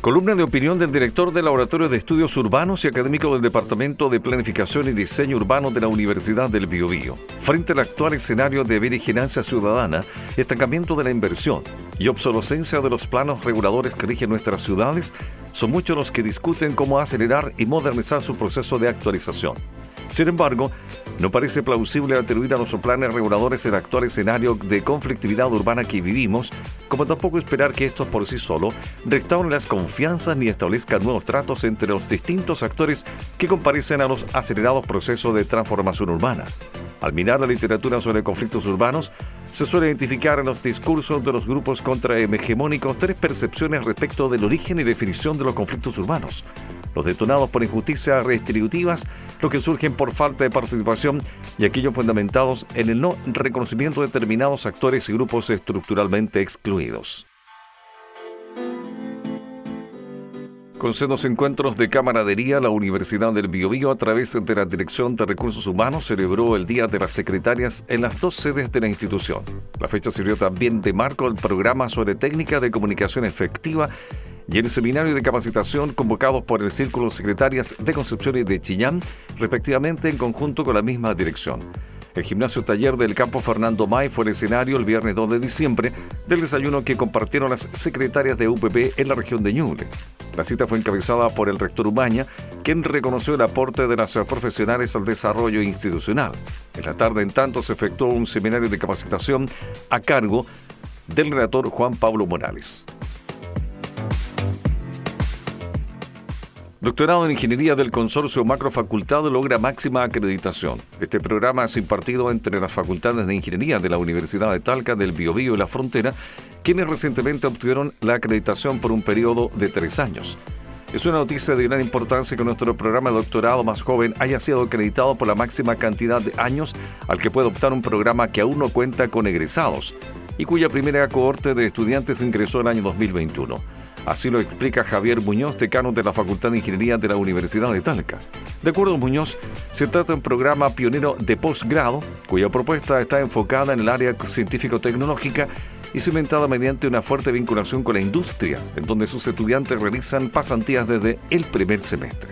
Columna de opinión del director del Laboratorio de Estudios Urbanos y académico del Departamento de Planificación y Diseño Urbano de la Universidad del Biobío. Frente al actual escenario de vigilancia ciudadana, estancamiento de la inversión y obsolescencia de los planos reguladores que rigen nuestras ciudades, son muchos los que discuten cómo acelerar y modernizar su proceso de actualización. Sin embargo, no parece plausible atribuir a los planes reguladores el actual escenario de conflictividad urbana que vivimos, como tampoco esperar que estos por sí solo restauren las confianzas ni establezcan nuevos tratos entre los distintos actores que comparecen a los acelerados procesos de transformación urbana. Al mirar la literatura sobre conflictos urbanos, se suele identificar en los discursos de los grupos contrahegemónicos tres percepciones respecto del origen y definición de los conflictos urbanos. Los detonados por injusticias redistributivas, los que surgen por falta de participación y aquellos fundamentados en el no reconocimiento de determinados actores y grupos estructuralmente excluidos. Con sendos encuentros de camaradería, la Universidad del Biobío, a través de la Dirección de Recursos Humanos, celebró el Día de las Secretarias en las dos sedes de la institución. La fecha sirvió también de marco al programa sobre técnica de comunicación efectiva y el seminario de capacitación convocados por el Círculo Secretarias de Concepción y de Chillán, respectivamente en conjunto con la misma dirección. El gimnasio taller del campo Fernando May fue el escenario el viernes 2 de diciembre del desayuno que compartieron las secretarias de UPP en la región de Ñuble. La cita fue encabezada por el rector Umaña, quien reconoció el aporte de las profesionales al desarrollo institucional. En la tarde, en tanto, se efectuó un seminario de capacitación a cargo del relator Juan Pablo Morales. Doctorado en Ingeniería del Consorcio Macrofacultad logra máxima acreditación. Este programa es impartido entre las facultades de Ingeniería de la Universidad de Talca, del Biobío y la Frontera, quienes recientemente obtuvieron la acreditación por un periodo de tres años. Es una noticia de gran importancia que nuestro programa de doctorado más joven haya sido acreditado por la máxima cantidad de años al que puede optar un programa que aún no cuenta con egresados y cuya primera cohorte de estudiantes ingresó el año 2021. Así lo explica Javier Muñoz, decano de la Facultad de Ingeniería de la Universidad de Talca. De acuerdo a Muñoz, se trata de un programa pionero de posgrado cuya propuesta está enfocada en el área científico-tecnológica y cimentada mediante una fuerte vinculación con la industria, en donde sus estudiantes realizan pasantías desde el primer semestre.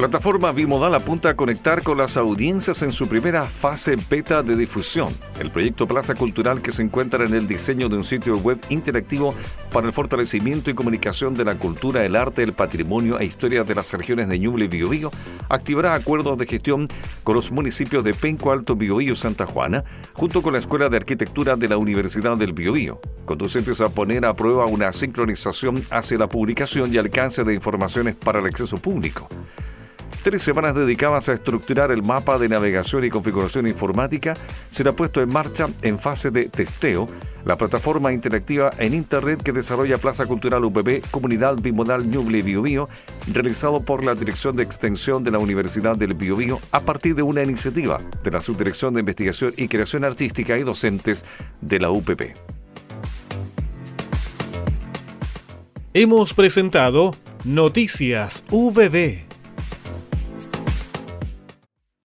Plataforma Bimodal apunta a conectar con las audiencias en su primera fase beta de difusión. El proyecto Plaza Cultural, que se encuentra en el diseño de un sitio web interactivo para el fortalecimiento y comunicación de la cultura, el arte, el patrimonio e historia de las regiones de Ñuble y Biobío, activará acuerdos de gestión con los municipios de Penco Alto, Biobío y Santa Juana, junto con la Escuela de Arquitectura de la Universidad del Biobío, conducentes a poner a prueba una sincronización hacia la publicación y alcance de informaciones para el acceso público tres semanas dedicadas a estructurar el mapa de navegación y configuración informática, será puesto en marcha en fase de testeo la plataforma interactiva en Internet que desarrolla Plaza Cultural UPB Comunidad Bimodal Ñuble Biobío, realizado por la Dirección de Extensión de la Universidad del Biobío a partir de una iniciativa de la Subdirección de Investigación y Creación Artística y Docentes de la UPB. Hemos presentado Noticias VB